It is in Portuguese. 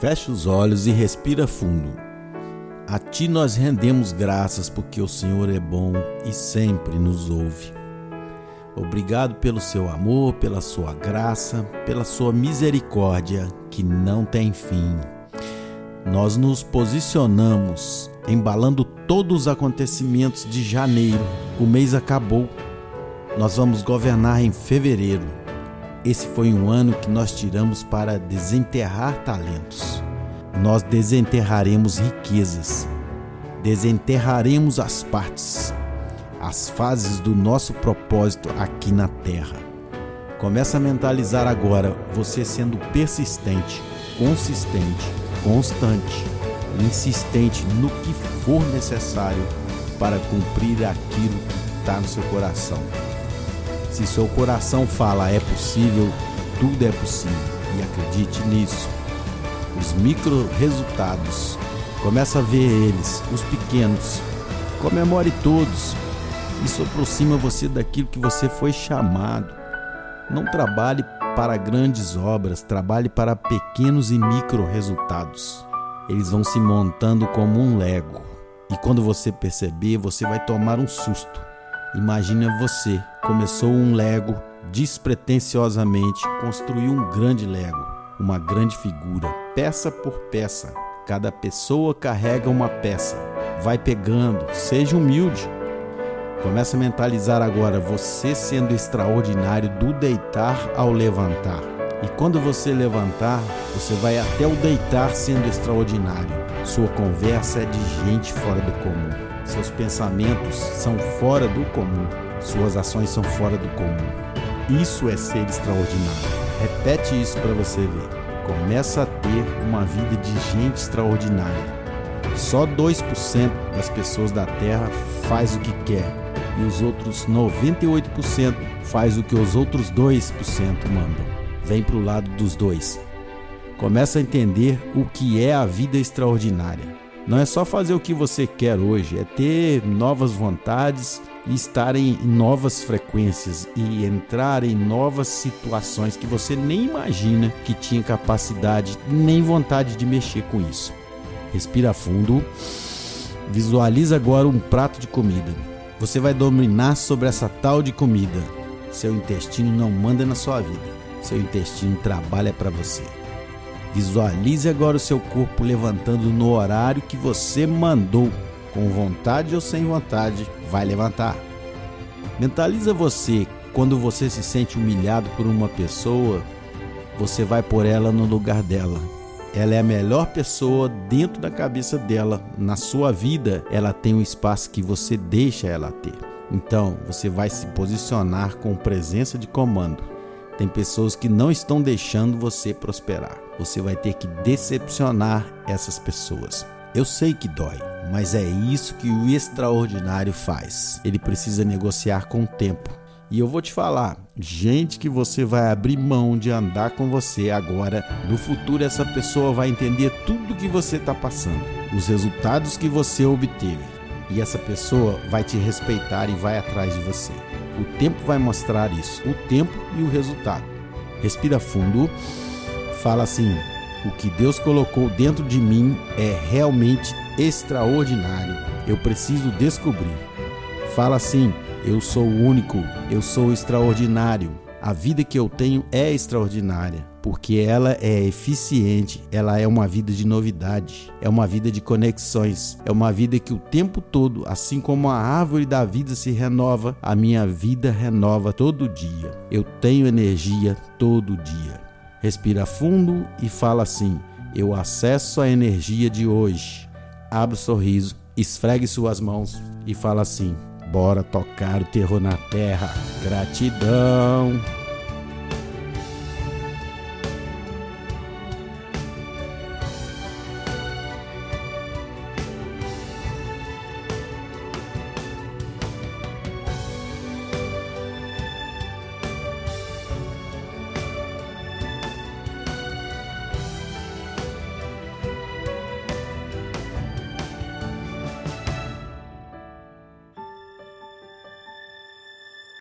Feche os olhos e respira fundo. A Ti nós rendemos graças porque o Senhor é bom e sempre nos ouve. Obrigado pelo seu amor, pela sua graça, pela sua misericórdia que não tem fim. Nós nos posicionamos embalando todos os acontecimentos de janeiro. O mês acabou. Nós vamos governar em fevereiro. Esse foi um ano que nós tiramos para desenterrar talentos. Nós desenterraremos riquezas, desenterraremos as partes, as fases do nosso propósito aqui na terra. Começa a mentalizar agora você sendo persistente, consistente, constante, insistente no que for necessário para cumprir aquilo que está no seu coração. Se seu coração fala é possível, tudo é possível e acredite nisso. Os micro resultados, começa a ver eles, os pequenos. Comemore todos. Isso aproxima você daquilo que você foi chamado. Não trabalhe para grandes obras, trabalhe para pequenos e micro resultados. Eles vão se montando como um lego. E quando você perceber, você vai tomar um susto. Imagina você começou um Lego despretensiosamente, construiu um grande Lego, uma grande figura, peça por peça. Cada pessoa carrega uma peça. Vai pegando, seja humilde. Começa a mentalizar agora você sendo extraordinário do deitar ao levantar. E quando você levantar, você vai até o deitar sendo extraordinário. Sua conversa é de gente fora do comum. Seus pensamentos são fora do comum. Suas ações são fora do comum. Isso é ser extraordinário. Repete isso para você ver. Começa a ter uma vida de gente extraordinária. Só 2% das pessoas da Terra faz o que quer e os outros 98% faz o que os outros 2% mandam. Vem para o lado dos dois. Começa a entender o que é a vida extraordinária. Não é só fazer o que você quer hoje, é ter novas vontades e estar em novas frequências e entrar em novas situações que você nem imagina que tinha capacidade nem vontade de mexer com isso. Respira fundo. Visualiza agora um prato de comida. Você vai dominar sobre essa tal de comida. Seu intestino não manda na sua vida. Seu intestino trabalha para você. Visualize agora o seu corpo levantando no horário que você mandou. Com vontade ou sem vontade, vai levantar. Mentaliza você quando você se sente humilhado por uma pessoa, você vai por ela no lugar dela. Ela é a melhor pessoa dentro da cabeça dela. Na sua vida, ela tem um espaço que você deixa ela ter. Então, você vai se posicionar com presença de comando. Tem pessoas que não estão deixando você prosperar você vai ter que decepcionar essas pessoas. Eu sei que dói, mas é isso que o extraordinário faz. Ele precisa negociar com o tempo. E eu vou te falar, gente que você vai abrir mão de andar com você agora, no futuro essa pessoa vai entender tudo que você está passando, os resultados que você obteve. E essa pessoa vai te respeitar e vai atrás de você. O tempo vai mostrar isso, o tempo e o resultado. Respira fundo fala assim: o que Deus colocou dentro de mim é realmente extraordinário. Eu preciso descobrir. Fala assim: eu sou único, eu sou extraordinário. A vida que eu tenho é extraordinária, porque ela é eficiente, ela é uma vida de novidade, é uma vida de conexões, é uma vida que o tempo todo, assim como a árvore da vida se renova, a minha vida renova todo dia. Eu tenho energia todo dia. Respira fundo e fala assim: Eu acesso a energia de hoje. Abre o sorriso, esfregue suas mãos e fala assim: Bora tocar o terror na terra. Gratidão.